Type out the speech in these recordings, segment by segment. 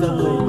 something.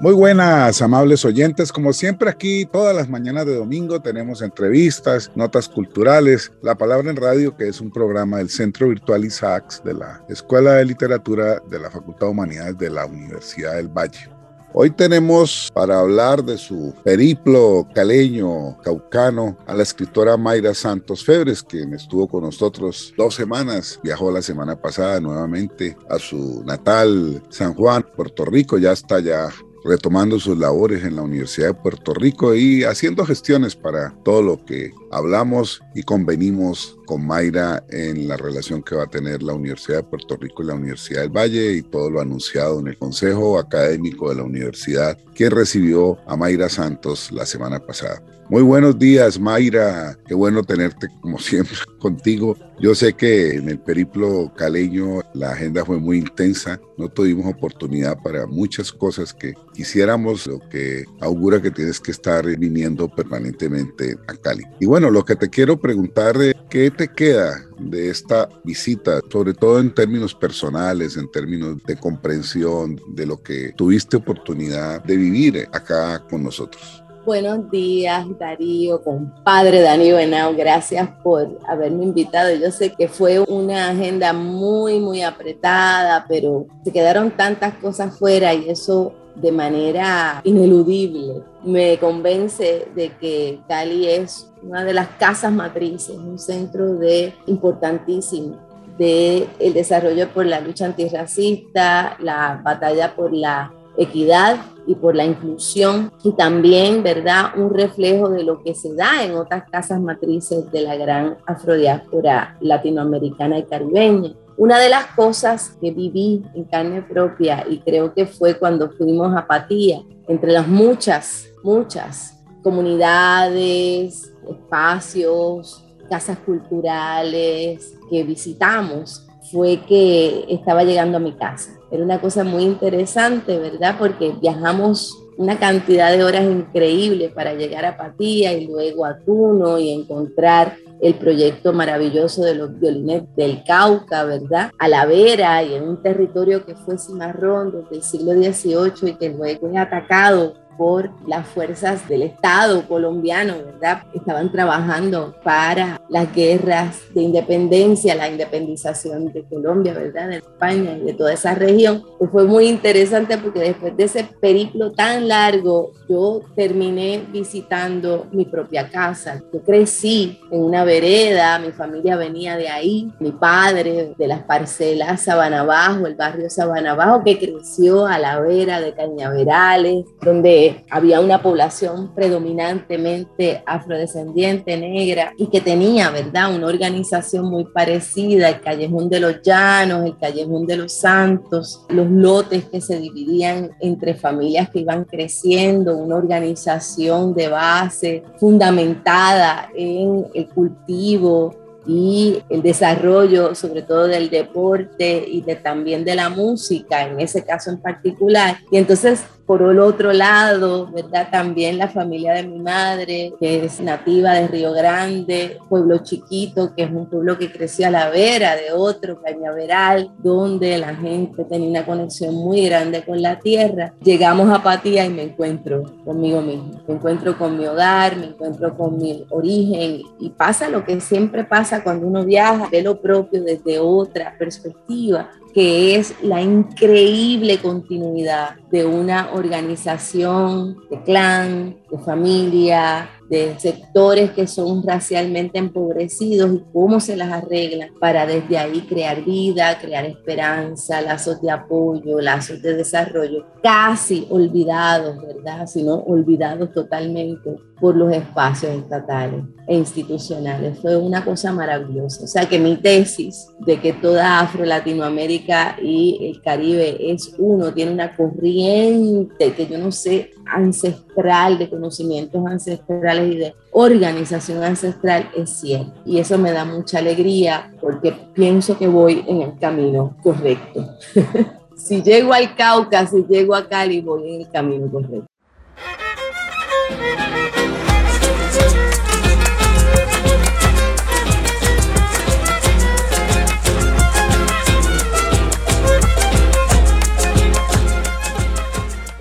Muy buenas, amables oyentes. Como siempre aquí, todas las mañanas de domingo tenemos entrevistas, notas culturales, La Palabra en Radio, que es un programa del Centro Virtual ISACS de la Escuela de Literatura de la Facultad de Humanidades de la Universidad del Valle. Hoy tenemos para hablar de su periplo caleño, caucano, a la escritora Mayra Santos Febres, quien estuvo con nosotros dos semanas, viajó la semana pasada nuevamente a su natal San Juan, Puerto Rico, ya está ya retomando sus labores en la Universidad de Puerto Rico y haciendo gestiones para todo lo que hablamos y convenimos con Mayra en la relación que va a tener la Universidad de Puerto Rico y la Universidad del Valle y todo lo anunciado en el Consejo Académico de la Universidad que recibió a Mayra Santos la semana pasada. Muy buenos días, Mayra. Qué bueno tenerte como siempre contigo. Yo sé que en el periplo caleño la agenda fue muy intensa. No tuvimos oportunidad para muchas cosas que quisiéramos, lo que augura que tienes que estar viniendo permanentemente a Cali. Y bueno, lo que te quiero preguntar es, ¿qué te queda de esta visita, sobre todo en términos personales, en términos de comprensión de lo que tuviste oportunidad de vivir acá con nosotros? Buenos días, Darío, compadre Darío Benao. Gracias por haberme invitado. Yo sé que fue una agenda muy, muy apretada, pero se quedaron tantas cosas fuera y eso de manera ineludible me convence de que Cali es una de las casas matrices, un centro de importantísimo de el desarrollo por la lucha antirracista, la batalla por la equidad y por la inclusión y también, ¿verdad?, un reflejo de lo que se da en otras casas matrices de la gran afrodiáspora latinoamericana y caribeña. Una de las cosas que viví en carne propia y creo que fue cuando fuimos a Patía, entre las muchas, muchas comunidades, espacios, casas culturales que visitamos, fue que estaba llegando a mi casa. Era una cosa muy interesante, ¿verdad? Porque viajamos una cantidad de horas increíbles para llegar a Patía y luego a Tuno y encontrar el proyecto maravilloso de los violines del Cauca, ¿verdad? A la vera y en un territorio que fue cimarrón desde el siglo XVIII y que luego es atacado por las fuerzas del Estado colombiano, ¿verdad? Estaban trabajando para las guerras de independencia, la independización de Colombia, ¿verdad? De España y de toda esa región. Pues fue muy interesante porque después de ese periplo tan largo, yo terminé visitando mi propia casa. Yo crecí en una vereda, mi familia venía de ahí, mi padre de las parcelas Sabana Bajo, el barrio Sabana Bajo, que creció a la vera de Cañaverales, donde había una población predominantemente afrodescendiente, negra, y que tenía, ¿verdad?, una organización muy parecida, el Callejón de los Llanos, el Callejón de los Santos, los lotes que se dividían entre familias que iban creciendo, una organización de base fundamentada en el cultivo y el desarrollo sobre todo del deporte y de, también de la música, en ese caso en particular. Y entonces por el otro lado, ¿verdad? También la familia de mi madre, que es nativa de Río Grande, pueblo chiquito, que es un pueblo que creció a la vera de otro, Cañaveral, donde la gente tenía una conexión muy grande con la tierra. Llegamos a Patía y me encuentro conmigo mismo, me encuentro con mi hogar, me encuentro con mi origen y pasa lo que siempre pasa cuando uno viaja, ve lo propio desde otra perspectiva que es la increíble continuidad de una organización de clan, de familia, de sectores que son racialmente empobrecidos y cómo se las arreglan para desde ahí crear vida, crear esperanza, lazos de apoyo, lazos de desarrollo, casi olvidados, ¿verdad? Sino olvidados totalmente por los espacios estatales e institucionales. Fue una cosa maravillosa. O sea que mi tesis de que toda Afro-Latinoamérica y el Caribe es uno, tiene una corriente que yo no sé, ancestral, de conocimientos ancestrales y de organización ancestral, es cierto. Y eso me da mucha alegría porque pienso que voy en el camino correcto. si llego al Cauca, si llego a Cali, voy en el camino correcto.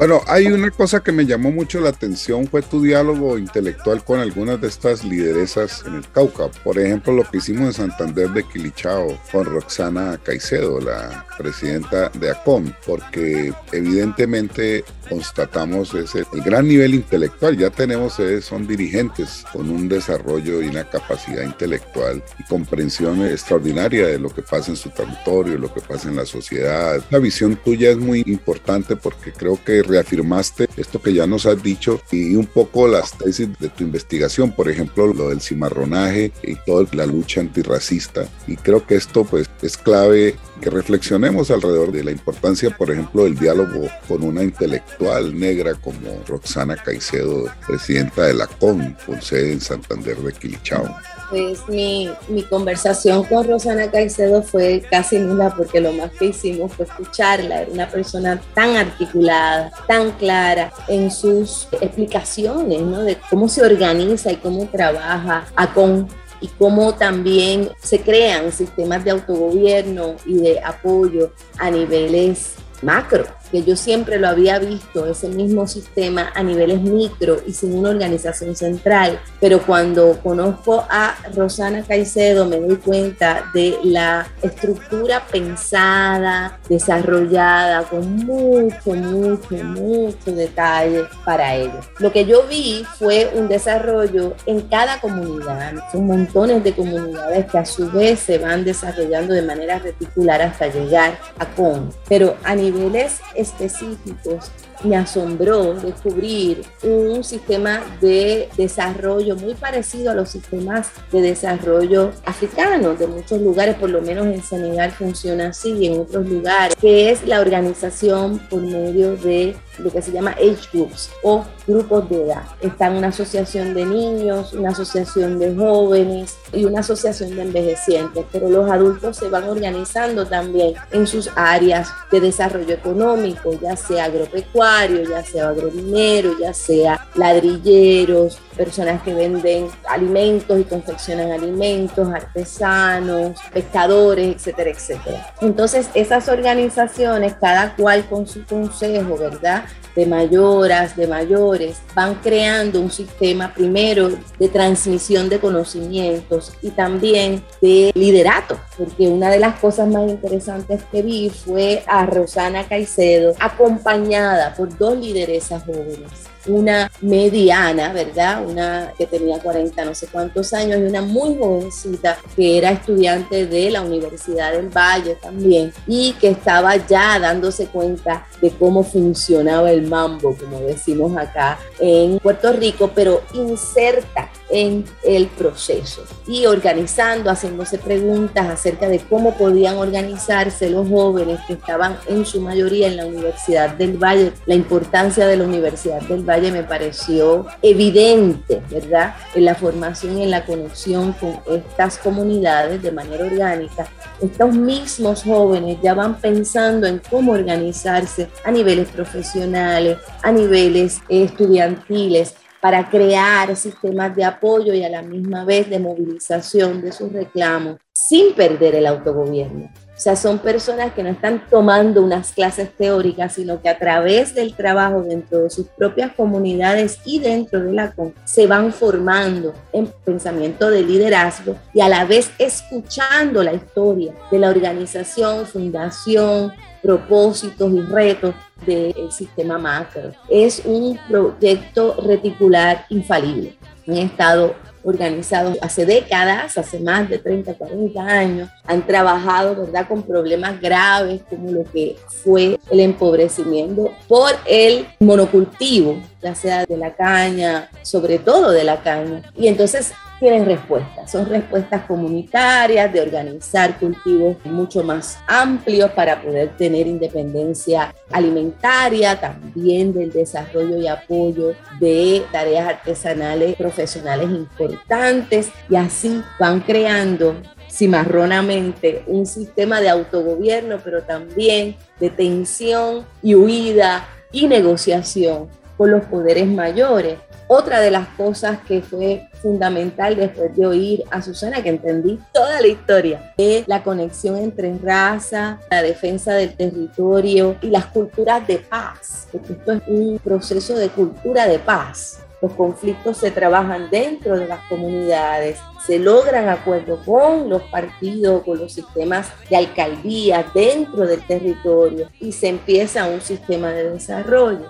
Bueno, hay una cosa que me llamó mucho la atención, fue tu diálogo intelectual con algunas de estas lideresas en el Cauca. Por ejemplo, lo que hicimos en Santander de Quilichao con Roxana Caicedo, la presidenta de ACOM, porque evidentemente constatamos ese, el gran nivel intelectual. Ya tenemos, son dirigentes con un desarrollo y una capacidad intelectual y comprensión extraordinaria de lo que pasa en su territorio, lo que pasa en la sociedad. La visión tuya es muy importante porque creo que reafirmaste esto que ya nos has dicho y un poco las tesis de tu investigación, por ejemplo, lo del cimarronaje y toda la lucha antirracista. Y creo que esto pues es clave que reflexionemos alrededor de la importancia, por ejemplo, del diálogo con una intelectual negra como Roxana Caicedo, presidenta de la CON, con sede en Santander de Quilichao pues mi, mi, conversación con Rosana Caicedo fue casi nula porque lo más que hicimos fue escucharla. Era una persona tan articulada, tan clara en sus explicaciones, ¿no? De cómo se organiza y cómo trabaja con y cómo también se crean sistemas de autogobierno y de apoyo a niveles macro que yo siempre lo había visto, ese mismo sistema a niveles micro y sin una organización central. Pero cuando conozco a Rosana Caicedo me doy cuenta de la estructura pensada, desarrollada, con mucho, mucho, mucho detalle para ello. Lo que yo vi fue un desarrollo en cada comunidad. Son montones de comunidades que a su vez se van desarrollando de manera reticular hasta llegar a CON. Pero a niveles específicos me asombró descubrir un sistema de desarrollo muy parecido a los sistemas de desarrollo africanos de muchos lugares, por lo menos en Senegal funciona así y en otros lugares, que es la organización por medio de lo que se llama age groups o grupos de edad. Está una asociación de niños, una asociación de jóvenes y una asociación de envejecientes, pero los adultos se van organizando también en sus áreas de desarrollo económico, ya sea agropecuario, ya sea agrominero, ya sea ladrilleros, personas que venden alimentos y confeccionan alimentos, artesanos, pescadores, etcétera, etcétera. Entonces, esas organizaciones, cada cual con su consejo, ¿verdad? De mayoras, de mayores, van creando un sistema primero de transmisión de conocimientos y también de liderato, porque una de las cosas más interesantes que vi fue a Rosana Caicedo acompañada por dos lideresas jóvenes una mediana, ¿verdad? Una que tenía 40 no sé cuántos años y una muy jovencita que era estudiante de la Universidad del Valle también y que estaba ya dándose cuenta de cómo funcionaba el mambo, como decimos acá en Puerto Rico, pero inserta en el proceso y organizando, haciéndose preguntas acerca de cómo podían organizarse los jóvenes que estaban en su mayoría en la Universidad del Valle. La importancia de la Universidad del Valle me pareció evidente, ¿verdad? En la formación y en la conexión con estas comunidades de manera orgánica. Estos mismos jóvenes ya van pensando en cómo organizarse a niveles profesionales, a niveles estudiantiles, para crear sistemas de apoyo y a la misma vez de movilización de sus reclamos sin perder el autogobierno. O sea, son personas que no están tomando unas clases teóricas, sino que a través del trabajo dentro de sus propias comunidades y dentro de la CON se van formando en pensamiento de liderazgo y a la vez escuchando la historia de la organización, fundación, propósitos y retos del sistema macro. Es un proyecto reticular infalible. Han estado organizados hace décadas, hace más de 30, 40 años, han trabajado, ¿verdad?, con problemas graves como lo que fue el empobrecimiento por el monocultivo, ya sea de la caña, sobre todo de la caña. Y entonces tienen respuestas. Son respuestas comunitarias de organizar cultivos mucho más amplios para poder tener independencia alimentaria, también del desarrollo y apoyo de tareas artesanales profesionales importantes y así van creando cimarronamente un sistema de autogobierno, pero también de tensión y huida y negociación con los poderes mayores otra de las cosas que fue fundamental después de oír a Susana, que entendí toda la historia, es la conexión entre raza, la defensa del territorio y las culturas de paz, porque esto es un proceso de cultura de paz. Los conflictos se trabajan dentro de las comunidades, se logran acuerdos con los partidos, con los sistemas de alcaldía dentro del territorio y se empieza un sistema de desarrollo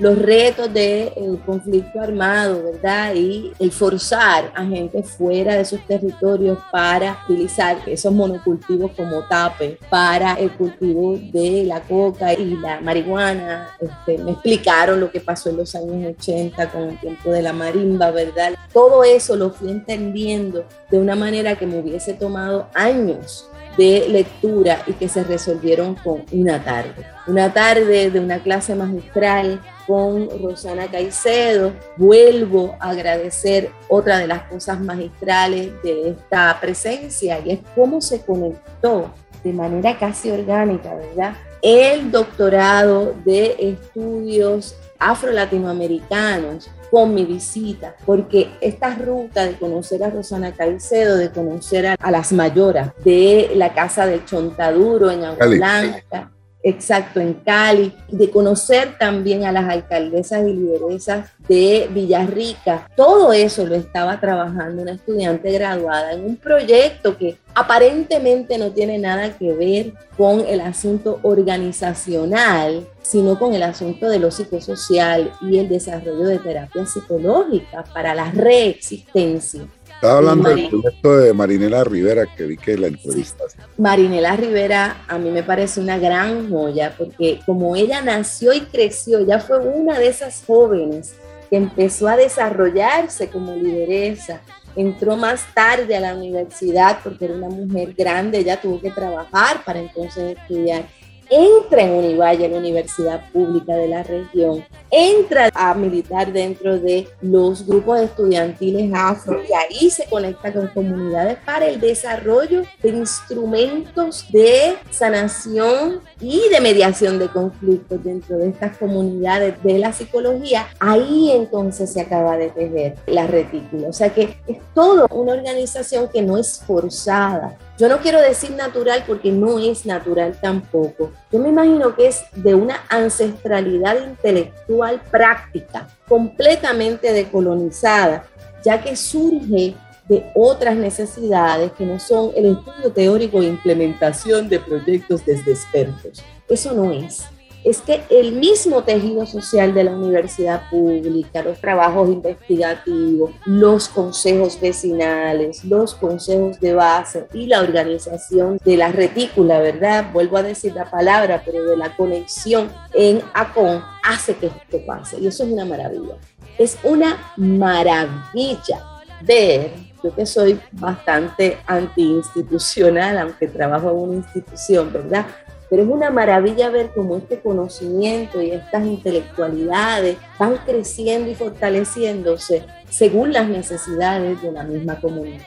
los retos del conflicto armado, ¿verdad? Y el forzar a gente fuera de sus territorios para utilizar esos monocultivos como tape para el cultivo de la coca y la marihuana. Este, me explicaron lo que pasó en los años 80 con el tiempo de la marimba, ¿verdad? Todo eso lo fui entendiendo de una manera que me hubiese tomado años de lectura y que se resolvieron con una tarde. Una tarde de una clase magistral con Rosana Caicedo. Vuelvo a agradecer otra de las cosas magistrales de esta presencia y es cómo se conectó de manera casi orgánica, ¿verdad? El doctorado de estudios afro-latinoamericanos con mi visita, porque esta ruta de conocer a Rosana Caicedo, de conocer a, las mayoras de la Casa del Chontaduro en Agua Blanca, exacto, en Cali, de conocer también a las alcaldesas y lideresas de Villarrica. Todo eso lo estaba trabajando una estudiante graduada en un proyecto que aparentemente no tiene nada que ver con el asunto organizacional, sino con el asunto de lo psicosocial y el desarrollo de terapias psicológicas para la reexistencia estaba hablando del proyecto de Marinela Rivera, que vi que la entrevista. Marinela Rivera a mí me parece una gran joya, porque como ella nació y creció, ya fue una de esas jóvenes que empezó a desarrollarse como lideresa. Entró más tarde a la universidad porque era una mujer grande, ella tuvo que trabajar para entonces estudiar entra en Univalle, la universidad pública de la región, entra a militar dentro de los grupos estudiantiles afro y ahí se conecta con comunidades para el desarrollo de instrumentos de sanación y de mediación de conflictos dentro de estas comunidades de la psicología. Ahí entonces se acaba de tejer la retícula. O sea que es todo una organización que no es forzada, yo no quiero decir natural porque no es natural tampoco. Yo me imagino que es de una ancestralidad intelectual práctica, completamente decolonizada, ya que surge de otras necesidades que no son el estudio teórico e implementación de proyectos desde expertos. Eso no es es que el mismo tejido social de la universidad pública, los trabajos investigativos, los consejos vecinales, los consejos de base y la organización de la retícula, ¿verdad? Vuelvo a decir la palabra, pero de la conexión en ACON hace que esto pase. Y eso es una maravilla. Es una maravilla ver yo que soy bastante antiinstitucional, aunque trabajo en una institución, ¿verdad? Pero es una maravilla ver cómo este conocimiento y estas intelectualidades van creciendo y fortaleciéndose según las necesidades de la misma comunidad.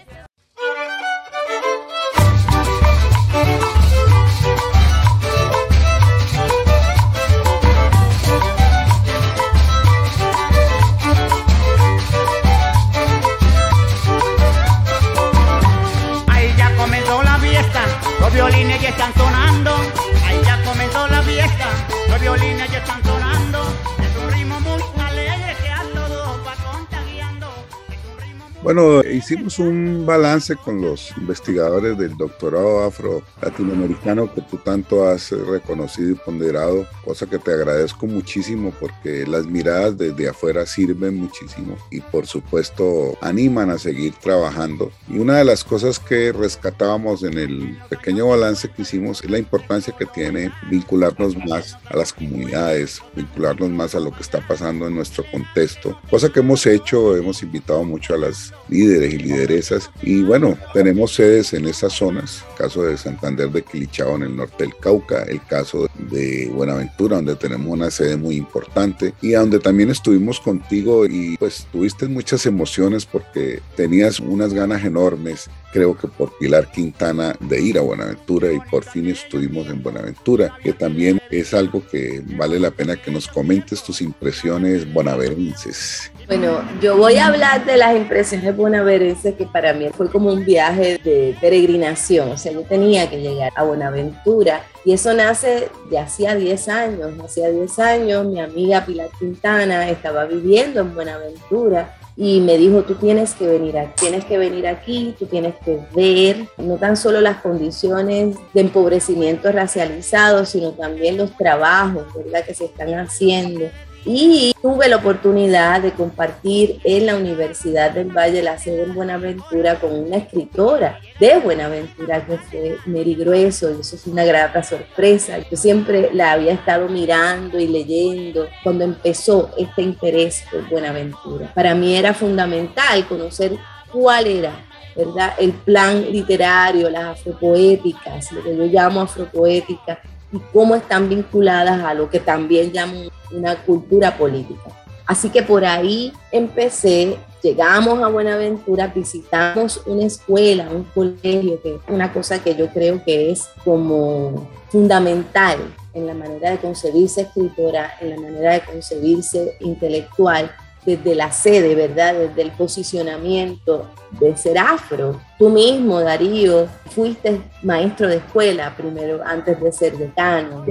Ahí ya comenzó la fiesta, los violines ya están sonando los violines ya están Bueno, hicimos un balance con los investigadores del doctorado afro-latinoamericano que tú tanto has reconocido y ponderado, cosa que te agradezco muchísimo porque las miradas desde afuera sirven muchísimo y por supuesto animan a seguir trabajando. Y una de las cosas que rescatábamos en el pequeño balance que hicimos es la importancia que tiene vincularnos más a las comunidades, vincularnos más a lo que está pasando en nuestro contexto, cosa que hemos hecho, hemos invitado mucho a las líderes y lideresas. Y bueno, tenemos sedes en esas zonas, el caso de Santander de Quilichao en el norte del Cauca, el caso de Buenaventura, donde tenemos una sede muy importante y donde también estuvimos contigo y pues tuviste muchas emociones porque tenías unas ganas enormes, creo que por Pilar Quintana, de ir a Buenaventura y por fin estuvimos en Buenaventura, que también es algo que vale la pena que nos comentes tus impresiones bonaverenses. Bueno, yo voy a hablar de las impresiones bonaverenses que para mí fue como un viaje de peregrinación, o sea, yo tenía que llegar a Buenaventura y eso nace de hacía 10 años, hacía 10 años mi amiga Pilar Quintana estaba viviendo en Buenaventura y me dijo, tú tienes que venir aquí, tienes que venir aquí, tú tienes que ver no tan solo las condiciones de empobrecimiento racializado, sino también los trabajos, ¿verdad?, que se están haciendo y tuve la oportunidad de compartir en la Universidad del Valle, la sede en Buenaventura, con una escritora de Buenaventura que fue Mary Grueso y eso fue una grata sorpresa. Yo siempre la había estado mirando y leyendo cuando empezó este interés por Buenaventura. Para mí era fundamental conocer cuál era ¿verdad? El plan literario, las afropoéticas, lo que yo llamo afropoética, y cómo están vinculadas a lo que también llamo una cultura política. Así que por ahí empecé, llegamos a Buenaventura, visitamos una escuela, un colegio, que es una cosa que yo creo que es como fundamental en la manera de concebirse escritora, en la manera de concebirse intelectual, desde la sede, ¿verdad? Desde el posicionamiento de ser afro. Tú mismo, Darío, fuiste maestro de escuela primero, antes de ser decano.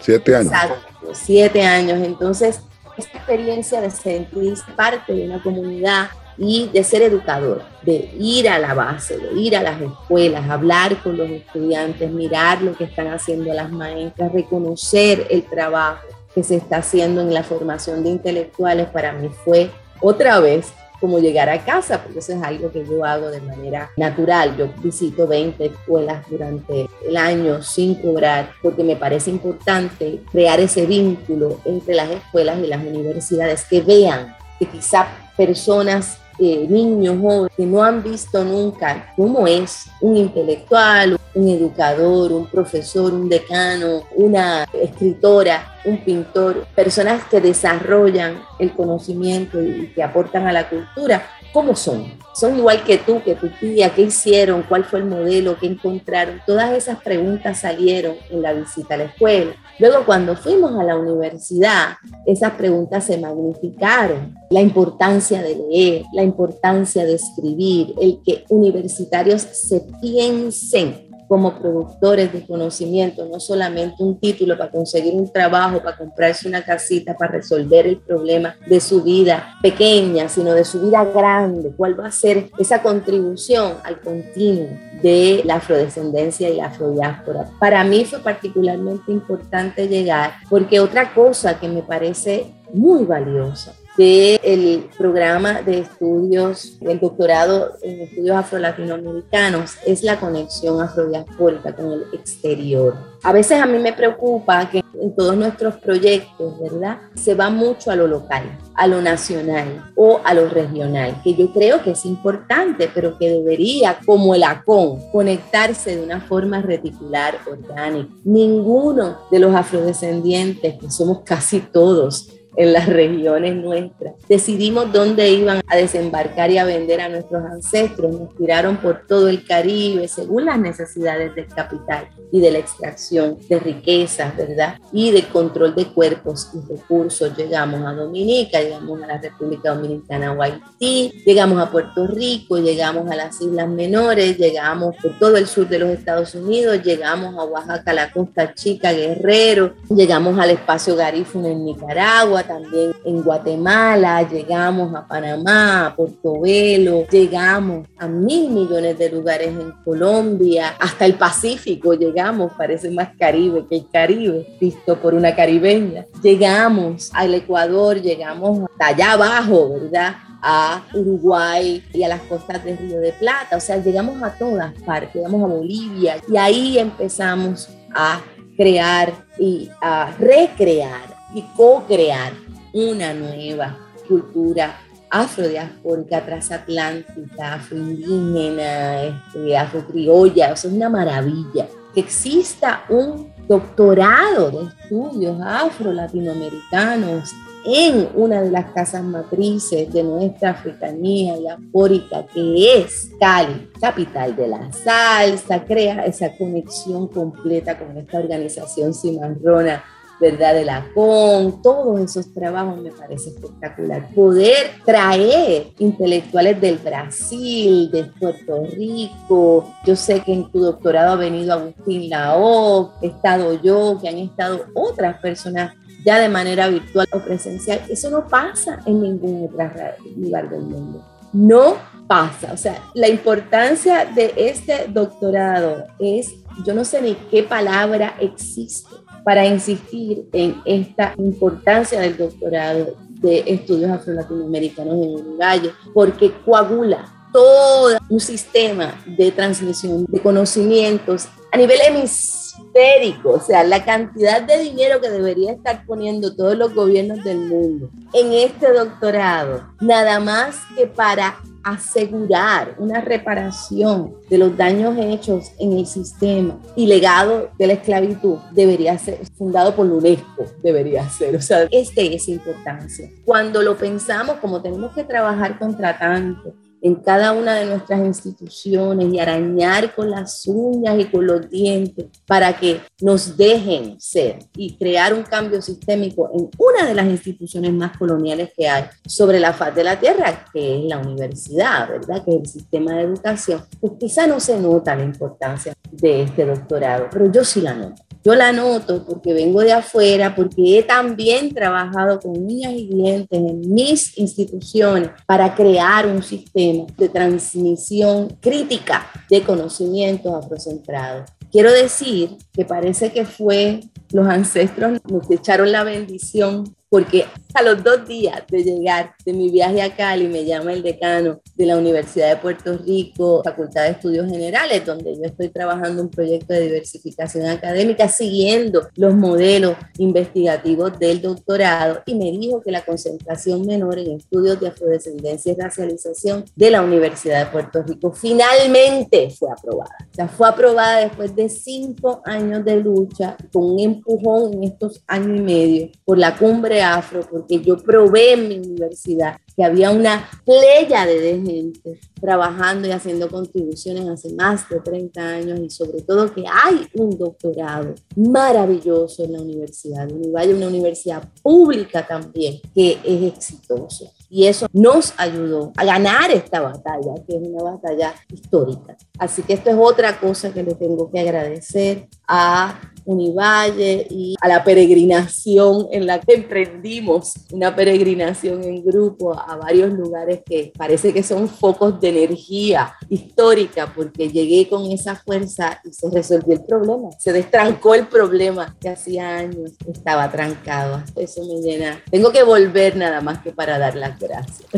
siete años. Exacto, siete años. Entonces, esta experiencia de sentirse parte de una comunidad y de ser educador, de ir a la base, de ir a las escuelas, hablar con los estudiantes, mirar lo que están haciendo las maestras, reconocer el trabajo que se está haciendo en la formación de intelectuales para mí fue otra vez como llegar a casa, porque eso es algo que yo hago de manera natural. Yo visito 20 escuelas durante el año sin cobrar, porque me parece importante crear ese vínculo entre las escuelas y las universidades, que vean que quizá personas eh, niños jóvenes que no han visto nunca cómo es un intelectual, un educador, un profesor, un decano, una escritora, un pintor, personas que desarrollan el conocimiento y que aportan a la cultura, ¿cómo son? Son igual que tú, que tu tía, ¿qué hicieron? ¿Cuál fue el modelo? ¿Qué encontraron? Todas esas preguntas salieron en la visita a la escuela. Luego, cuando fuimos a la universidad, esas preguntas se magnificaron. La importancia de leer, la importancia de escribir, el que universitarios se piensen como productores de conocimiento, no solamente un título para conseguir un trabajo, para comprarse una casita, para resolver el problema de su vida pequeña, sino de su vida grande. ¿Cuál va a ser esa contribución al continuo de la afrodescendencia y la afrodiáspora? Para mí fue particularmente importante llegar porque otra cosa que me parece muy valiosa del programa de estudios, el doctorado en estudios afro-latinoamericanos, es la conexión afrodiaspórica con el exterior. A veces a mí me preocupa que en todos nuestros proyectos, ¿verdad? Se va mucho a lo local, a lo nacional o a lo regional, que yo creo que es importante, pero que debería, como el ACON, conectarse de una forma reticular, orgánica. Ninguno de los afrodescendientes, que somos casi todos, en las regiones nuestras. Decidimos dónde iban a desembarcar y a vender a nuestros ancestros. Nos tiraron por todo el Caribe según las necesidades del capital y de la extracción de riquezas, ¿verdad? Y del control de cuerpos y recursos. Llegamos a Dominica, llegamos a la República Dominicana, Haití, llegamos a Puerto Rico, llegamos a las Islas Menores, llegamos por todo el sur de los Estados Unidos, llegamos a Oaxaca, la Costa Chica, Guerrero, llegamos al espacio Garífuna en Nicaragua, también en Guatemala, llegamos a Panamá, a Portobelo, llegamos a mil millones de lugares en Colombia, hasta el Pacífico llegamos, parece más Caribe que el Caribe, visto por una caribeña. Llegamos al Ecuador, llegamos hasta allá abajo, ¿verdad? a Uruguay y a las costas del Río de Plata, o sea, llegamos a todas partes, llegamos a Bolivia y ahí empezamos a crear y a recrear y co-crear una nueva cultura afrodiaspórica, transatlántica, afroindígena, este, afrocriolla, o sea, es una maravilla. Que exista un doctorado de estudios afro-latinoamericanos en una de las casas matrices de nuestra africanía diaspórica, que es Cali, capital de la salsa, crea esa conexión completa con esta organización cimarrona ¿verdad? De la CON, todos esos trabajos me parece espectacular. Poder traer intelectuales del Brasil, de Puerto Rico, yo sé que en tu doctorado ha venido Agustín Lao, he estado yo, que han estado otras personas ya de manera virtual o presencial. Eso no pasa en ningún otro lugar del mundo. No pasa. O sea, la importancia de este doctorado es, yo no sé ni qué palabra existe para insistir en esta importancia del doctorado de estudios afro-latinoamericanos en Uruguay, porque coagula todo un sistema de transmisión de conocimientos a nivel hemisférico, o sea, la cantidad de dinero que debería estar poniendo todos los gobiernos del mundo en este doctorado, nada más que para asegurar una reparación de los daños hechos en el sistema y legado de la esclavitud debería ser fundado por la UNESCO, debería ser. O sea, este es importancia. Cuando lo pensamos, como tenemos que trabajar contra tanto, en cada una de nuestras instituciones y arañar con las uñas y con los dientes para que nos dejen ser y crear un cambio sistémico en una de las instituciones más coloniales que hay sobre la faz de la tierra, que es la universidad, ¿verdad? Que es el sistema de educación. Pues quizá no se nota la importancia de este doctorado, pero yo sí la noto. Yo la noto porque vengo de afuera, porque he también trabajado con niñas y dientes en mis instituciones para crear un sistema de transmisión crítica de conocimientos afrocentrados. Quiero decir que parece que fue los ancestros nos echaron la bendición porque a los dos días de llegar de mi viaje a Cali me llama el decano de la Universidad de Puerto Rico, Facultad de Estudios Generales, donde yo estoy trabajando un proyecto de diversificación académica siguiendo los modelos investigativos del doctorado y me dijo que la concentración menor en estudios de afrodescendencia y racialización de la Universidad de Puerto Rico finalmente fue aprobada. O sea, fue aprobada después de cinco años de lucha con un empujón en estos años y medio por la cumbre afro, porque yo probé en mi universidad que había una playa de gente trabajando y haciendo contribuciones hace más de 30 años y sobre todo que hay un doctorado maravilloso en la universidad Univalle, una universidad pública también que es exitoso. Y eso nos ayudó a ganar esta batalla, que es una batalla histórica. Así que esto es otra cosa que le tengo que agradecer a Univalle y a la peregrinación en la que emprendimos, una peregrinación en grupo a varios lugares que parece que son focos de energía histórica, porque llegué con esa fuerza y se resolvió el problema, se destrancó el problema que hacía años estaba trancado. Eso me llena. Tengo que volver nada más que para dar las gracias.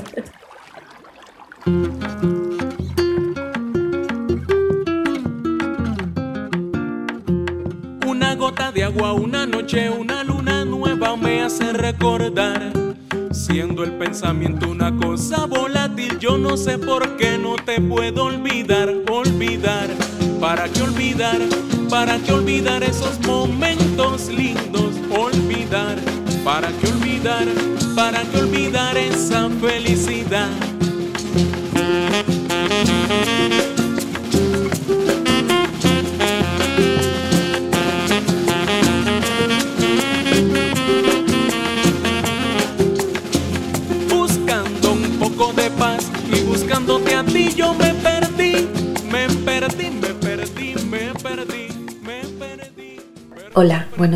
gota de agua, una noche, una luna nueva me hace recordar. Siendo el pensamiento una cosa volátil, yo no sé por qué no te puedo olvidar, olvidar. ¿Para qué olvidar? ¿Para qué olvidar esos momentos lindos? Olvidar. ¿Para qué olvidar? ¿Para qué olvidar esa felicidad?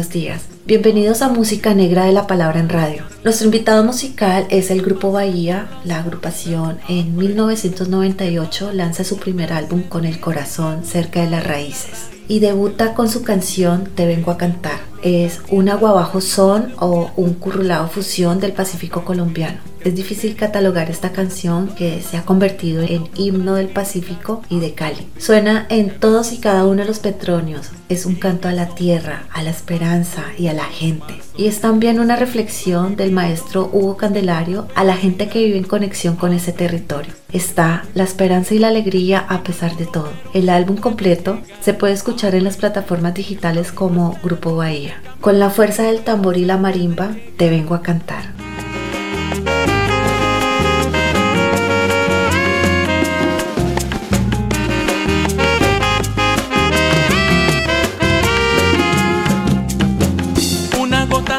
Buenos días. Bienvenidos a Música Negra de la Palabra en Radio. Nuestro invitado musical es el Grupo Bahía. La agrupación en 1998 lanza su primer álbum con el corazón cerca de las raíces y debuta con su canción Te vengo a cantar. Es un aguabajo son o un currulado fusión del Pacífico colombiano. Es difícil catalogar esta canción que se ha convertido en himno del Pacífico y de Cali. Suena en todos y cada uno de los petronios. Es un canto a la tierra, a la esperanza y a la gente. Y es también una reflexión del maestro Hugo Candelario a la gente que vive en conexión con ese territorio. Está la esperanza y la alegría a pesar de todo. El álbum completo se puede escuchar en las plataformas digitales como Grupo Bahía. Con la fuerza del tambor y la marimba, te vengo a cantar.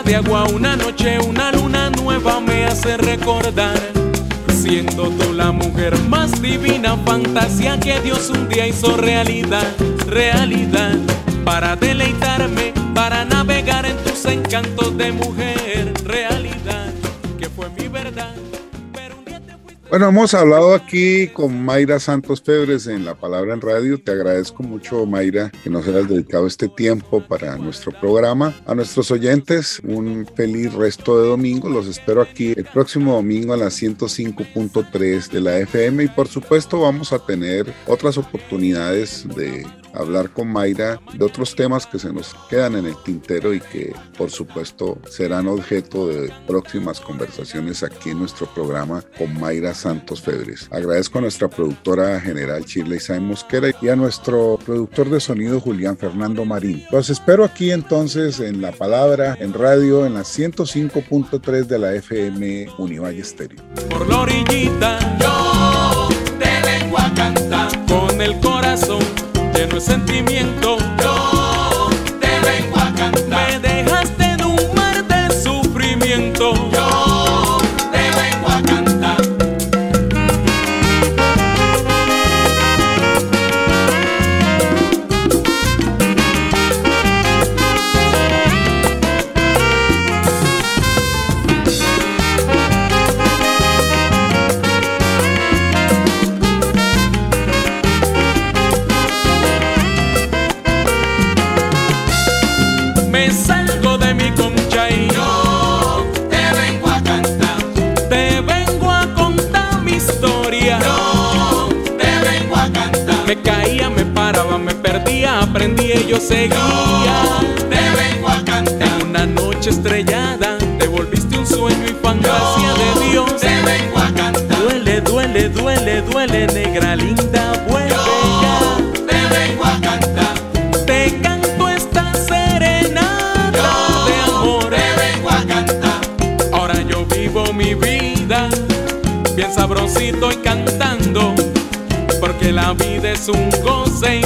de agua, una noche, una luna nueva me hace recordar. Siendo tú la mujer más divina, fantasía que Dios un día hizo realidad, realidad. Para deleitarme, para navegar en tus encantos de mujer, realidad, que fue mi verdad. Bueno, hemos hablado aquí con Mayra Santos Febres en La Palabra en Radio. Te agradezco mucho, Mayra, que nos hayas dedicado este tiempo para nuestro programa. A nuestros oyentes, un feliz resto de domingo. Los espero aquí el próximo domingo a las 105.3 de la FM y por supuesto vamos a tener otras oportunidades de hablar con Mayra de otros temas que se nos quedan en el tintero y que por supuesto serán objeto de próximas conversaciones aquí en nuestro programa con Mayra Santos Febres. Agradezco a nuestra productora general Shirley Sain Mosquera y a nuestro productor de sonido Julián Fernando Marín. Los espero aquí entonces en La Palabra, en radio, en la 105.3 de la FM Univalle Stereo. Por la orillita de sentimiento. Y yo seguía. te vengo a cantar. En una noche estrellada te volviste un sueño y fantasía de Dios. Te vengo a cantar. Duele, duele, duele, duele, negra linda, vuelve ya. Te vengo a cantar. Te canto esta serenata de amor. Te vengo a cantar. bien sabrosito y cantando, porque la vida es un goce y